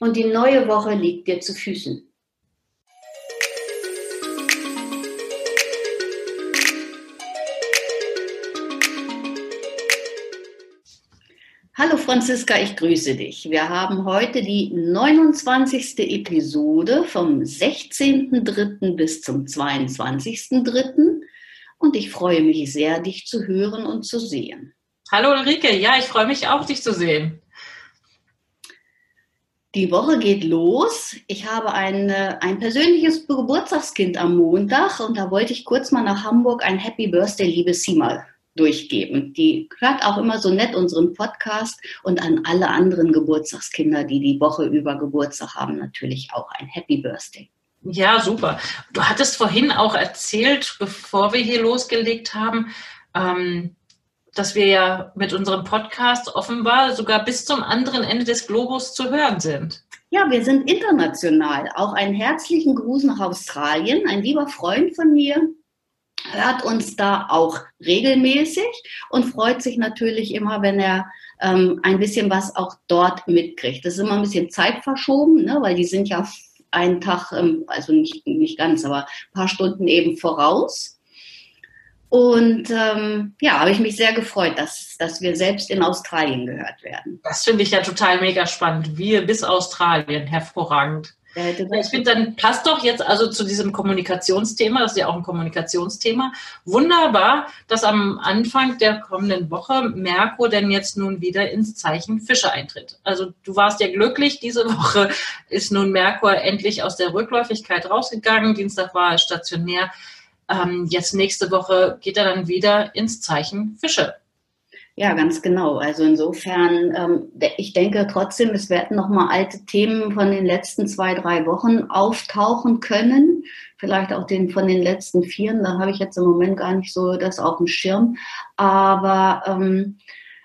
Und die neue Woche liegt dir zu Füßen. Hallo Franziska, ich grüße dich. Wir haben heute die 29. Episode vom 16.03. bis zum 22.03. und ich freue mich sehr, dich zu hören und zu sehen. Hallo Ulrike, ja, ich freue mich auch, dich zu sehen. Die Woche geht los. Ich habe ein, ein persönliches Geburtstagskind am Montag und da wollte ich kurz mal nach Hamburg ein Happy Birthday, liebe Sima, durchgeben. Die hört auch immer so nett unseren Podcast und an alle anderen Geburtstagskinder, die die Woche über Geburtstag haben, natürlich auch ein Happy Birthday. Ja, super. Du hattest vorhin auch erzählt, bevor wir hier losgelegt haben, ähm, dass wir ja mit unserem Podcast offenbar sogar bis zum anderen Ende des Globus zu hören sind. Ja, wir sind international. Auch einen herzlichen Gruß nach Australien. Ein lieber Freund von mir, hört uns da auch regelmäßig und freut sich natürlich immer, wenn er ähm, ein bisschen was auch dort mitkriegt. Das ist immer ein bisschen zeitverschoben, ne, weil die sind ja einen Tag, ähm, also nicht, nicht ganz, aber ein paar Stunden eben voraus. Und ähm, ja, habe ich mich sehr gefreut, dass, dass wir selbst in Australien gehört werden. Das finde ich ja total mega spannend. Wir bis Australien, hervorragend. Ich finde, dann passt doch jetzt also zu diesem Kommunikationsthema, das ist ja auch ein Kommunikationsthema, wunderbar, dass am Anfang der kommenden Woche Merkur denn jetzt nun wieder ins Zeichen Fische eintritt. Also du warst ja glücklich, diese Woche ist nun Merkur endlich aus der Rückläufigkeit rausgegangen, Dienstag war er stationär, ähm, jetzt nächste Woche geht er dann wieder ins Zeichen Fische. Ja, ganz genau. Also insofern, ähm, ich denke trotzdem, es werden nochmal alte Themen von den letzten zwei, drei Wochen auftauchen können. Vielleicht auch den von den letzten vieren. Da habe ich jetzt im Moment gar nicht so das auf dem Schirm. Aber ähm,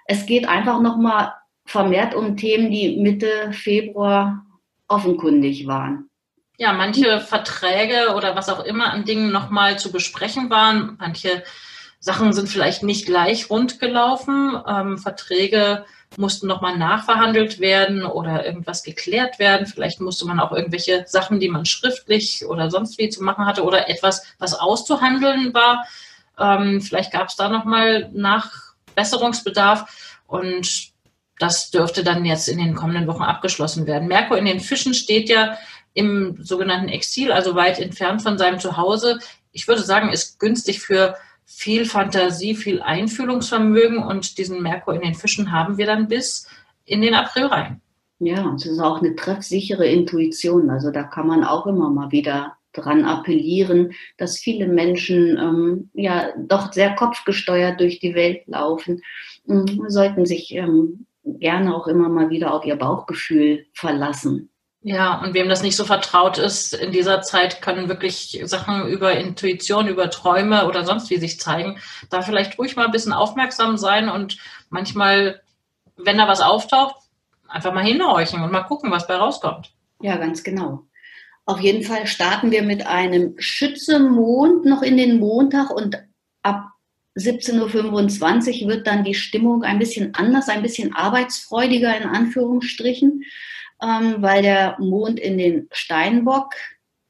es geht einfach nochmal vermehrt um Themen, die Mitte Februar offenkundig waren. Ja, manche Verträge oder was auch immer an Dingen nochmal zu besprechen waren. Manche Sachen sind vielleicht nicht gleich rund gelaufen. Ähm, Verträge mussten nochmal nachverhandelt werden oder irgendwas geklärt werden. Vielleicht musste man auch irgendwelche Sachen, die man schriftlich oder sonst wie zu machen hatte oder etwas, was auszuhandeln war. Ähm, vielleicht gab es da nochmal Nachbesserungsbedarf und das dürfte dann jetzt in den kommenden Wochen abgeschlossen werden. Merkur in den Fischen steht ja im sogenannten Exil, also weit entfernt von seinem Zuhause. Ich würde sagen, ist günstig für viel Fantasie, viel Einfühlungsvermögen und diesen Merkur in den Fischen haben wir dann bis in den April rein. Ja, es ist auch eine treffsichere Intuition. Also da kann man auch immer mal wieder dran appellieren, dass viele Menschen ähm, ja doch sehr kopfgesteuert durch die Welt laufen, ähm, sollten sich ähm, gerne auch immer mal wieder auf ihr Bauchgefühl verlassen. Ja, und wem das nicht so vertraut ist, in dieser Zeit können wirklich Sachen über Intuition, über Träume oder sonst wie sich zeigen. Da vielleicht ruhig mal ein bisschen aufmerksam sein und manchmal, wenn da was auftaucht, einfach mal hinhorchen und mal gucken, was bei rauskommt. Ja, ganz genau. Auf jeden Fall starten wir mit einem Schütze-Mond noch in den Montag und ab 17.25 Uhr wird dann die Stimmung ein bisschen anders, ein bisschen arbeitsfreudiger in Anführungsstrichen ähm, weil der Mond in den Steinbock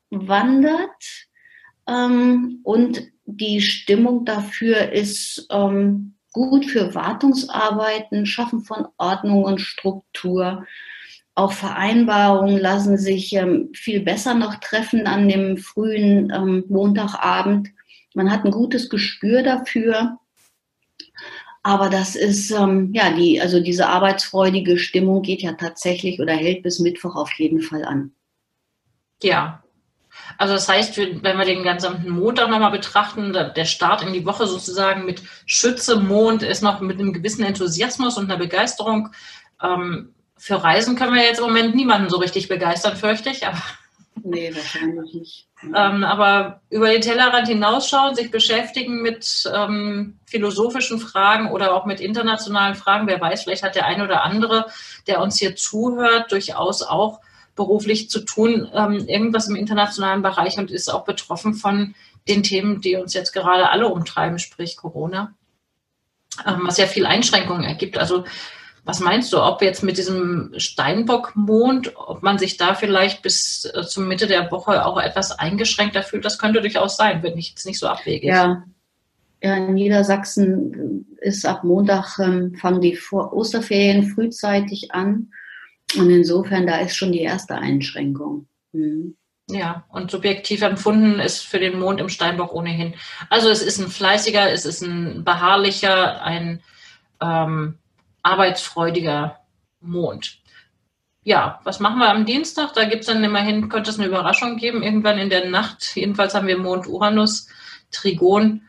wandert ähm, und die Stimmung dafür ist ähm, gut für Wartungsarbeiten, Schaffen von Ordnung und Struktur. Auch Vereinbarungen lassen sich ähm, viel besser noch treffen an dem frühen ähm, Montagabend. Man hat ein gutes Gespür dafür. Aber das ist, ähm, ja, die, also diese arbeitsfreudige Stimmung geht ja tatsächlich oder hält bis Mittwoch auf jeden Fall an. Ja. Also das heißt, wenn wir den ganzen Montag nochmal betrachten, der Start in die Woche sozusagen mit Schütze, Mond ist noch mit einem gewissen Enthusiasmus und einer Begeisterung. Ähm, für Reisen können wir jetzt im Moment niemanden so richtig begeistern, fürchte ich. Aber Nee, wahrscheinlich nicht. Ähm, aber über den Tellerrand hinausschauen, sich beschäftigen mit ähm, philosophischen Fragen oder auch mit internationalen Fragen. Wer weiß, vielleicht hat der eine oder andere, der uns hier zuhört, durchaus auch beruflich zu tun, ähm, irgendwas im internationalen Bereich und ist auch betroffen von den Themen, die uns jetzt gerade alle umtreiben, sprich Corona, ähm, was ja viel Einschränkungen ergibt. Also was meinst du, ob jetzt mit diesem Steinbock-Mond, ob man sich da vielleicht bis äh, zur Mitte der Woche auch etwas eingeschränkter fühlt? Das könnte durchaus sein, wenn ich jetzt nicht so abwegig. Ja. ja, in Niedersachsen ist ab Montag, ähm, fangen die Vor Osterferien frühzeitig an. Und insofern, da ist schon die erste Einschränkung. Mhm. Ja, und subjektiv empfunden ist für den Mond im Steinbock ohnehin. Also es ist ein fleißiger, es ist ein beharrlicher, ein ähm, arbeitsfreudiger Mond. Ja, was machen wir am Dienstag? Da gibt es dann immerhin, könnte es eine Überraschung geben, irgendwann in der Nacht. Jedenfalls haben wir Mond Uranus, Trigon.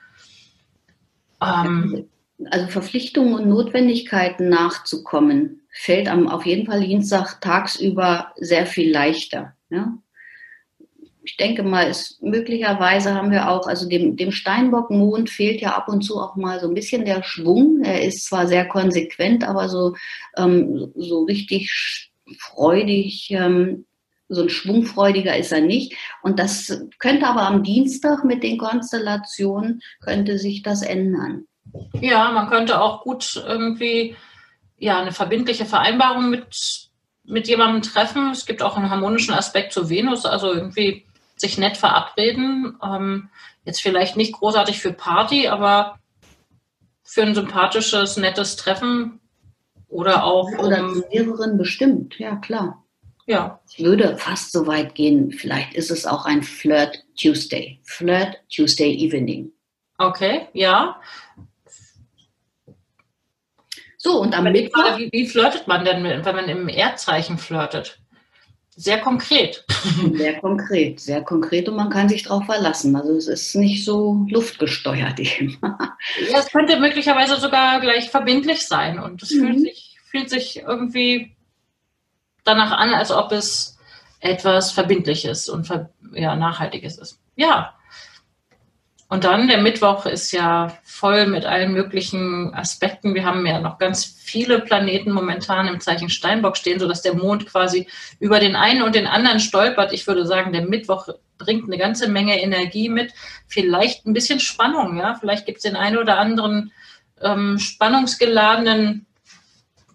Ähm, also Verpflichtungen und Notwendigkeiten nachzukommen, fällt am, auf jeden Fall Dienstag tagsüber sehr viel leichter. Ja? Ich denke mal, ist, möglicherweise haben wir auch, also dem, dem Steinbock-Mond fehlt ja ab und zu auch mal so ein bisschen der Schwung. Er ist zwar sehr konsequent, aber so, ähm, so richtig freudig, ähm, so ein schwungfreudiger ist er nicht. Und das könnte aber am Dienstag mit den Konstellationen, könnte sich das ändern. Ja, man könnte auch gut irgendwie ja, eine verbindliche Vereinbarung mit, mit jemandem treffen. Es gibt auch einen harmonischen Aspekt zu Venus, also irgendwie sich nett verabreden. Ähm, jetzt vielleicht nicht großartig für Party, aber für ein sympathisches, nettes Treffen oder auch. Oder um, mehreren bestimmt, ja klar. Ja. Ich würde fast so weit gehen, vielleicht ist es auch ein Flirt Tuesday. Flirt Tuesday Evening. Okay, ja. So, und am Mittwoch. Wie, wie flirtet man denn, wenn man im Erdzeichen flirtet? Sehr konkret. Sehr konkret, sehr konkret und man kann sich darauf verlassen. Also es ist nicht so luftgesteuert eben. Ja, es könnte möglicherweise sogar gleich verbindlich sein und es mhm. fühlt, sich, fühlt sich irgendwie danach an, als ob es etwas Verbindliches und ja, Nachhaltiges ist. Ja, und dann der Mittwoch ist ja voll mit allen möglichen Aspekten. Wir haben ja noch ganz viele Planeten momentan im Zeichen Steinbock stehen, sodass der Mond quasi über den einen und den anderen stolpert. Ich würde sagen, der Mittwoch bringt eine ganze Menge Energie mit. Vielleicht ein bisschen Spannung, ja. Vielleicht gibt es den einen oder anderen ähm, spannungsgeladenen,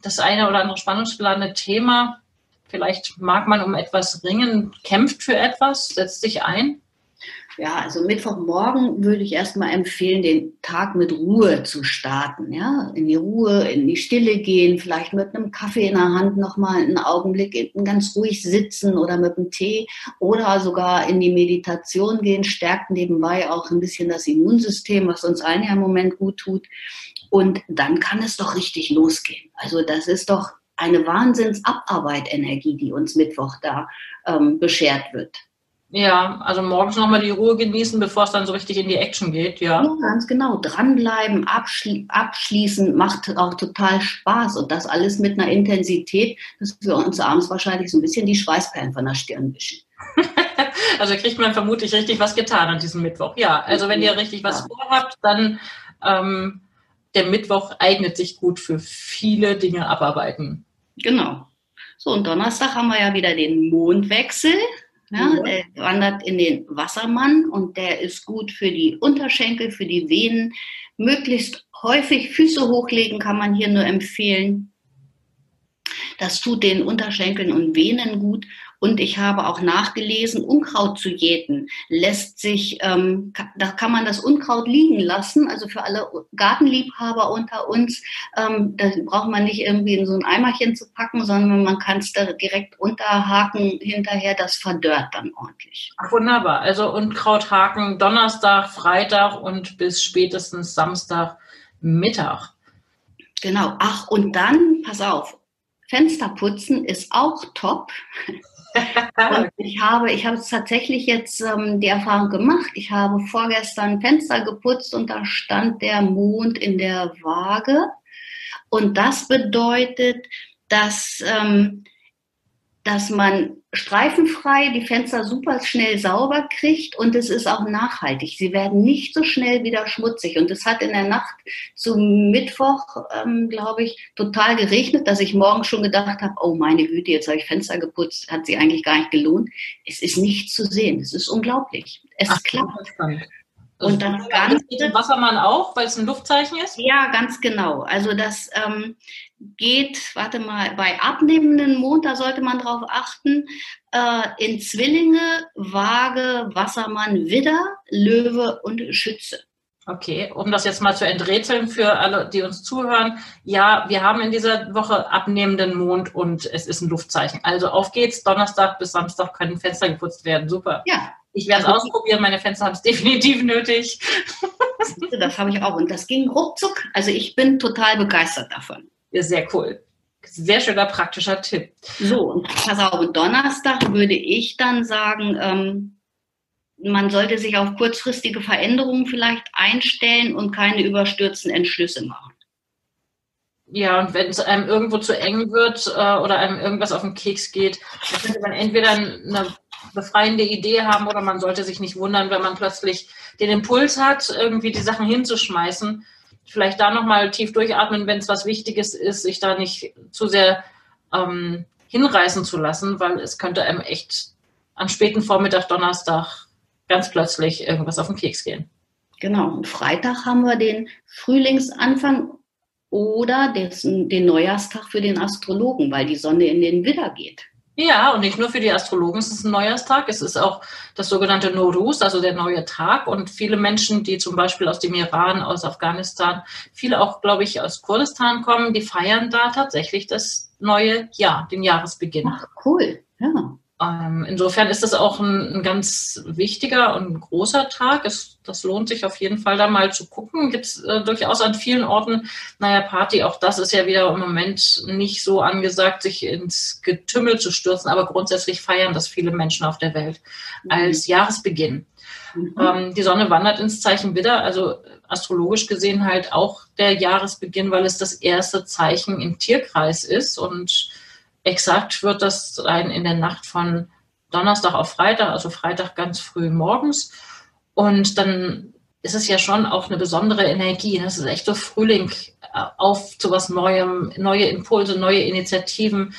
das eine oder andere spannungsgeladene Thema. Vielleicht mag man um etwas ringen, kämpft für etwas, setzt sich ein. Ja, also Mittwochmorgen würde ich erstmal empfehlen, den Tag mit Ruhe zu starten. Ja, in die Ruhe, in die Stille gehen, vielleicht mit einem Kaffee in der Hand nochmal einen Augenblick ganz ruhig sitzen oder mit einem Tee oder sogar in die Meditation gehen, stärkt nebenbei auch ein bisschen das Immunsystem, was uns allen ja im Moment gut tut. Und dann kann es doch richtig losgehen. Also das ist doch eine Wahnsinnsabarbeit-Energie, die uns Mittwoch da ähm, beschert wird. Ja, also morgens nochmal die Ruhe genießen, bevor es dann so richtig in die Action geht, ja. Ja, ganz genau. Dranbleiben, abschli abschließen, macht auch total Spaß. Und das alles mit einer Intensität, dass wir uns abends wahrscheinlich so ein bisschen die Schweißperlen von der Stirn wischen. also kriegt man vermutlich richtig was getan an diesem Mittwoch. Ja, also wenn ihr richtig was vorhabt, dann ähm, der Mittwoch eignet sich gut für viele Dinge abarbeiten. Genau. So, und Donnerstag haben wir ja wieder den Mondwechsel. Ja, ja. Der wandert in den Wassermann und der ist gut für die Unterschenkel, für die Venen. Möglichst häufig Füße hochlegen kann man hier nur empfehlen. Das tut den Unterschenkeln und Venen gut und ich habe auch nachgelesen, Unkraut zu jäten lässt sich, ähm, da kann man das Unkraut liegen lassen. Also für alle Gartenliebhaber unter uns, ähm, da braucht man nicht irgendwie in so ein Eimerchen zu packen, sondern man kann es da direkt unterhaken hinterher. Das verdörrt dann ordentlich. Ach, wunderbar. Also Unkrauthaken Donnerstag, Freitag und bis spätestens Samstag Mittag. Genau. Ach, und dann, pass auf, Fenster putzen ist auch top. Ich habe, ich habe tatsächlich jetzt ähm, die Erfahrung gemacht. Ich habe vorgestern Fenster geputzt und da stand der Mond in der Waage. Und das bedeutet, dass ähm, dass man streifenfrei die Fenster super schnell sauber kriegt und es ist auch nachhaltig. Sie werden nicht so schnell wieder schmutzig. Und es hat in der Nacht zum Mittwoch, ähm, glaube ich, total geregnet, dass ich morgen schon gedacht habe, oh meine Güte, jetzt habe ich Fenster geputzt, hat sie eigentlich gar nicht gelohnt. Es ist nicht zu sehen. Es ist unglaublich. Es Ach, klappt. Und das Ganze. Den Wassermann auch, weil es ein Luftzeichen ist? Ja, ganz genau. Also das ähm, geht, warte mal, bei abnehmenden Mond, da sollte man drauf achten, äh, in Zwillinge, Waage, Wassermann, Widder, Löwe und Schütze. Okay, um das jetzt mal zu enträtseln für alle, die uns zuhören. Ja, wir haben in dieser Woche abnehmenden Mond und es ist ein Luftzeichen. Also auf geht's. Donnerstag bis Samstag können Fenster geputzt werden. Super. Ja, ich werde es also, ausprobieren, meine Fenster haben es definitiv nötig. Das habe ich auch. Und das ging ruckzuck. Also ich bin total begeistert davon. Ja, sehr cool. Sehr schöner praktischer Tipp. So, und pass auf, Donnerstag würde ich dann sagen, ähm, man sollte sich auf kurzfristige Veränderungen vielleicht einstellen und keine überstürzten Entschlüsse machen. Ja, und wenn es einem irgendwo zu eng wird äh, oder einem irgendwas auf den Keks geht, dann könnte man entweder eine befreiende Idee haben oder man sollte sich nicht wundern, wenn man plötzlich den Impuls hat, irgendwie die Sachen hinzuschmeißen. Vielleicht da nochmal tief durchatmen, wenn es was Wichtiges ist, sich da nicht zu sehr ähm, hinreißen zu lassen, weil es könnte einem echt am späten Vormittag, Donnerstag ganz plötzlich irgendwas auf den Keks gehen. Genau, und Freitag haben wir den Frühlingsanfang oder den, Neujahrstag für den Astrologen, weil die Sonne in den Widder geht. Ja, und nicht nur für die Astrologen ist es ein Neujahrstag, es ist auch das sogenannte Norus, also der neue Tag. Und viele Menschen, die zum Beispiel aus dem Iran, aus Afghanistan, viele auch, glaube ich, aus Kurdistan kommen, die feiern da tatsächlich das neue Jahr, den Jahresbeginn. Ach, cool, ja. Ähm, insofern ist das auch ein, ein, ganz wichtiger und großer Tag. Es, das lohnt sich auf jeden Fall da mal zu gucken. Gibt es äh, durchaus an vielen Orten, naja, Party, auch das ist ja wieder im Moment nicht so angesagt, sich ins Getümmel zu stürzen, aber grundsätzlich feiern das viele Menschen auf der Welt mhm. als Jahresbeginn. Mhm. Ähm, die Sonne wandert ins Zeichen Widder, also astrologisch gesehen halt auch der Jahresbeginn, weil es das erste Zeichen im Tierkreis ist und Exakt wird das sein in der Nacht von Donnerstag auf Freitag, also Freitag ganz früh morgens. Und dann ist es ja schon auch eine besondere Energie. Das ist echt so Frühling äh, auf zu was Neuem, neue Impulse, neue Initiativen.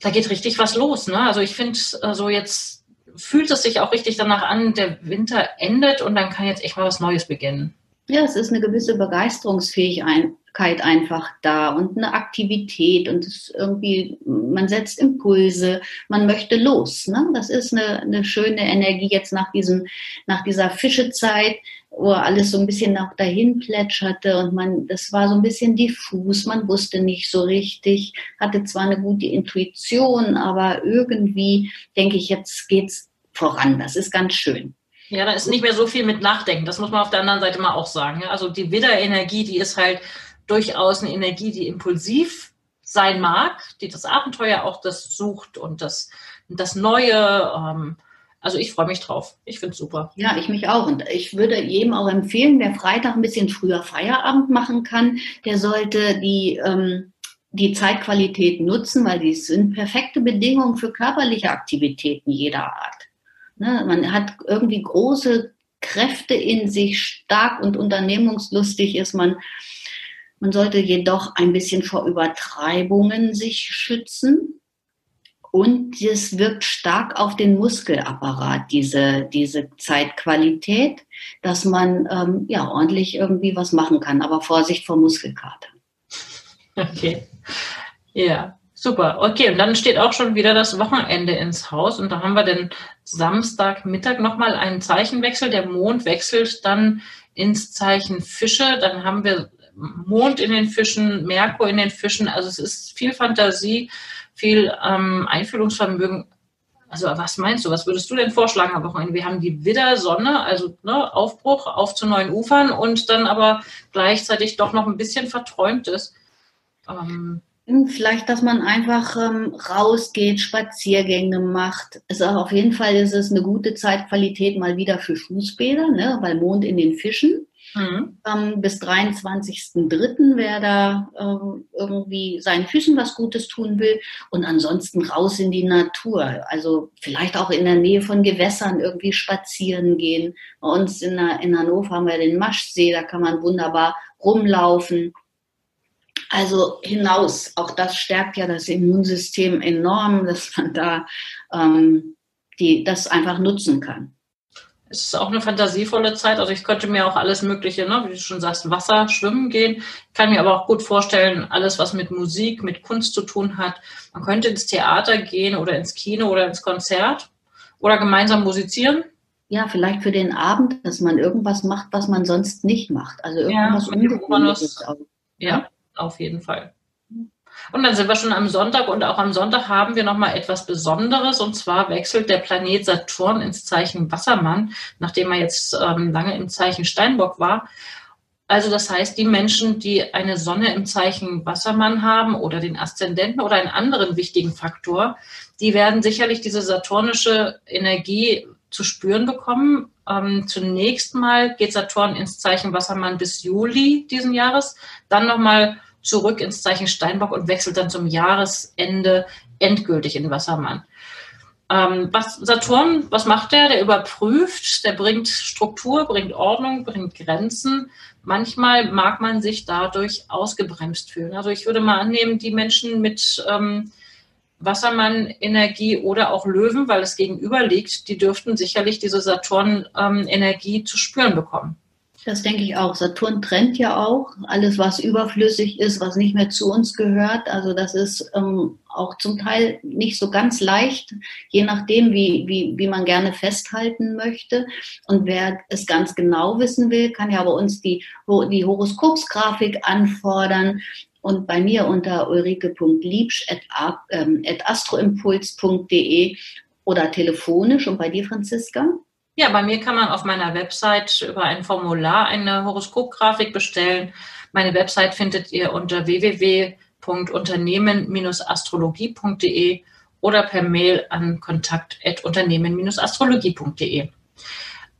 Da geht richtig was los. Ne? Also ich finde, so also jetzt fühlt es sich auch richtig danach an, der Winter endet und dann kann jetzt echt mal was Neues beginnen. Ja, es ist eine gewisse Begeisterungsfähigkeit einfach da und eine Aktivität und es irgendwie, man setzt Impulse, man möchte los. Ne? Das ist eine, eine schöne Energie jetzt nach diesem, nach dieser Fischezeit, wo alles so ein bisschen noch dahin plätscherte und man, das war so ein bisschen diffus, man wusste nicht so richtig, hatte zwar eine gute Intuition, aber irgendwie denke ich, jetzt geht's voran. Das ist ganz schön. Ja, da ist nicht mehr so viel mit Nachdenken. Das muss man auf der anderen Seite mal auch sagen. Also die Widder-Energie, die ist halt durchaus eine Energie, die impulsiv sein mag, die das Abenteuer auch das sucht und das, das Neue. Ähm, also ich freue mich drauf. Ich finde es super. Ja, ich mich auch. Und ich würde jedem auch empfehlen, wer Freitag ein bisschen früher Feierabend machen kann, der sollte die, ähm, die Zeitqualität nutzen, weil die sind perfekte Bedingungen für körperliche Aktivitäten jeder Art. Ne? Man hat irgendwie große Kräfte in sich, stark und unternehmungslustig ist man. Man sollte jedoch ein bisschen vor Übertreibungen sich schützen. Und es wirkt stark auf den Muskelapparat, diese, diese Zeitqualität, dass man ähm, ja ordentlich irgendwie was machen kann. Aber Vorsicht vor Muskelkater. Okay. Ja. Super, okay, und dann steht auch schon wieder das Wochenende ins Haus und da haben wir den Samstagmittag nochmal einen Zeichenwechsel. Der Mond wechselt dann ins Zeichen Fische, dann haben wir Mond in den Fischen, Merkur in den Fischen, also es ist viel Fantasie, viel ähm, Einfühlungsvermögen. Also was meinst du, was würdest du denn vorschlagen am Wochenende? Wir haben die Widder-Sonne, also ne, Aufbruch auf zu neuen Ufern und dann aber gleichzeitig doch noch ein bisschen Verträumtes. Ähm, Vielleicht, dass man einfach ähm, rausgeht, Spaziergänge macht. Es ist auf jeden Fall ist es eine gute Zeitqualität mal wieder für Fußbäder, ne? weil Mond in den Fischen. Mhm. Ähm, bis 23.03. wer da ähm, irgendwie seinen Füßen was Gutes tun will. Und ansonsten raus in die Natur. Also vielleicht auch in der Nähe von Gewässern irgendwie spazieren gehen. Bei uns in, der, in Hannover haben wir den Maschsee, da kann man wunderbar rumlaufen. Also hinaus, auch das stärkt ja das Immunsystem enorm, dass man da ähm, die, das einfach nutzen kann. Es ist auch eine fantasievolle Zeit. Also ich könnte mir auch alles Mögliche, ne, wie du schon sagst, Wasser, Schwimmen gehen. Ich kann mir aber auch gut vorstellen, alles, was mit Musik, mit Kunst zu tun hat. Man könnte ins Theater gehen oder ins Kino oder ins Konzert oder gemeinsam musizieren. Ja, vielleicht für den Abend, dass man irgendwas macht, was man sonst nicht macht. Also irgendwas ja, Ungewöhnliches. Ja, auf jeden Fall. Und dann sind wir schon am Sonntag und auch am Sonntag haben wir nochmal etwas Besonderes und zwar wechselt der Planet Saturn ins Zeichen Wassermann, nachdem er jetzt ähm, lange im Zeichen Steinbock war. Also das heißt, die Menschen, die eine Sonne im Zeichen Wassermann haben oder den Aszendenten oder einen anderen wichtigen Faktor, die werden sicherlich diese saturnische Energie zu spüren bekommen. Ähm, zunächst mal geht Saturn ins Zeichen Wassermann bis Juli diesen Jahres, dann nochmal zurück ins Zeichen Steinbock und wechselt dann zum Jahresende endgültig in Wassermann. Ähm, was Saturn, was macht der? Der überprüft, der bringt Struktur, bringt Ordnung, bringt Grenzen. Manchmal mag man sich dadurch ausgebremst fühlen. Also ich würde mal annehmen, die Menschen mit ähm, Wassermann-Energie oder auch Löwen, weil es gegenüber liegt, die dürften sicherlich diese Saturn-Energie ähm, zu spüren bekommen. Das denke ich auch. Saturn trennt ja auch alles, was überflüssig ist, was nicht mehr zu uns gehört. Also das ist ähm, auch zum Teil nicht so ganz leicht, je nachdem, wie, wie, wie man gerne festhalten möchte. Und wer es ganz genau wissen will, kann ja bei uns die, die Horoskopsgrafik anfordern und bei mir unter ulrike.liebsch.astroimpuls.de ähm, oder telefonisch und bei dir, Franziska? Ja, bei mir kann man auf meiner Website über ein Formular eine Horoskopgrafik bestellen. Meine Website findet ihr unter www.unternehmen-astrologie.de oder per Mail an kontakt.unternehmen-astrologie.de.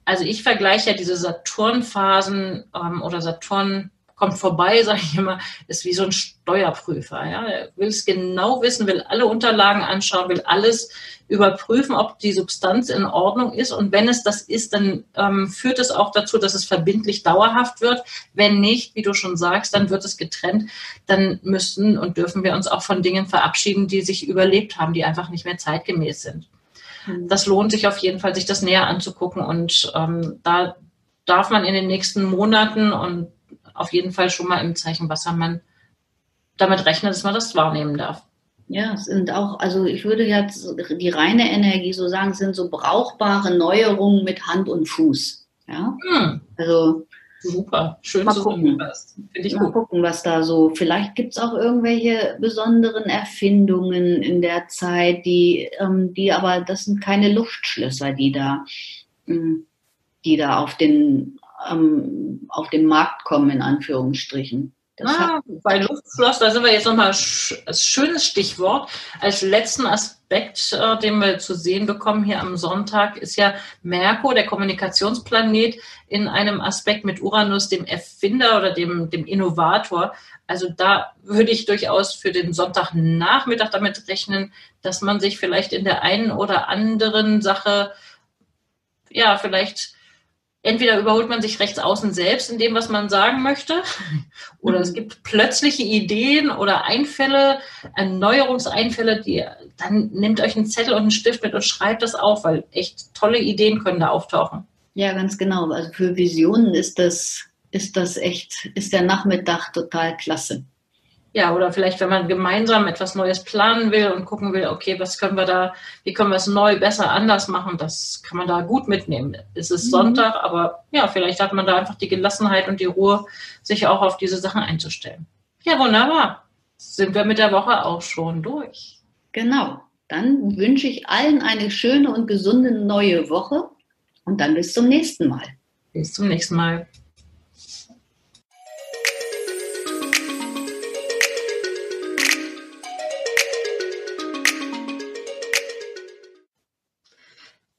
Also ich vergleiche ja diese Saturnphasen ähm, oder Saturn kommt vorbei, sage ich immer, ist wie so ein Steuerprüfer. Ja? Er will es genau wissen, will alle Unterlagen anschauen, will alles überprüfen, ob die Substanz in Ordnung ist. Und wenn es das ist, dann ähm, führt es auch dazu, dass es verbindlich dauerhaft wird. Wenn nicht, wie du schon sagst, dann wird es getrennt. Dann müssen und dürfen wir uns auch von Dingen verabschieden, die sich überlebt haben, die einfach nicht mehr zeitgemäß sind. Mhm. Das lohnt sich auf jeden Fall, sich das näher anzugucken. Und ähm, da darf man in den nächsten Monaten und auf jeden Fall schon mal im Zeichen Wassermann damit rechnen, dass man das wahrnehmen darf. Ja, es sind auch, also ich würde jetzt die reine Energie so sagen, sind so brauchbare Neuerungen mit Hand und Fuß. Ja, hm. also super, schön mal gucken. Ich mal gut. gucken, was da so. Vielleicht gibt es auch irgendwelche besonderen Erfindungen in der Zeit, die, ähm, die aber das sind keine Luftschlösser, die da, ähm, die da auf den ähm, auf den Markt kommen, in Anführungsstrichen. Ah, bei Luftschloss, da sind wir jetzt nochmal ein schönes Stichwort. Als letzten Aspekt, äh, den wir zu sehen bekommen hier am Sonntag, ist ja Merkur, der Kommunikationsplanet, in einem Aspekt mit Uranus, dem Erfinder oder dem, dem Innovator. Also da würde ich durchaus für den Sonntagnachmittag damit rechnen, dass man sich vielleicht in der einen oder anderen Sache, ja, vielleicht entweder überholt man sich rechts außen selbst in dem, was man sagen möchte, oder mhm. es gibt plötzliche Ideen oder Einfälle, Erneuerungseinfälle, die, dann nehmt euch einen Zettel und einen Stift mit und schreibt das auf, weil echt tolle Ideen können da auftauchen. Ja, ganz genau. Also für Visionen ist das, ist das echt, ist der Nachmittag total klasse ja, oder vielleicht, wenn man gemeinsam etwas Neues planen will und gucken will, okay, was können wir da, wie können wir es neu, besser, anders machen, das kann man da gut mitnehmen. Es ist mhm. Sonntag, aber ja, vielleicht hat man da einfach die Gelassenheit und die Ruhe, sich auch auf diese Sachen einzustellen. Ja, wunderbar. Sind wir mit der Woche auch schon durch. Genau. Dann wünsche ich allen eine schöne und gesunde neue Woche und dann bis zum nächsten Mal. Bis zum nächsten Mal.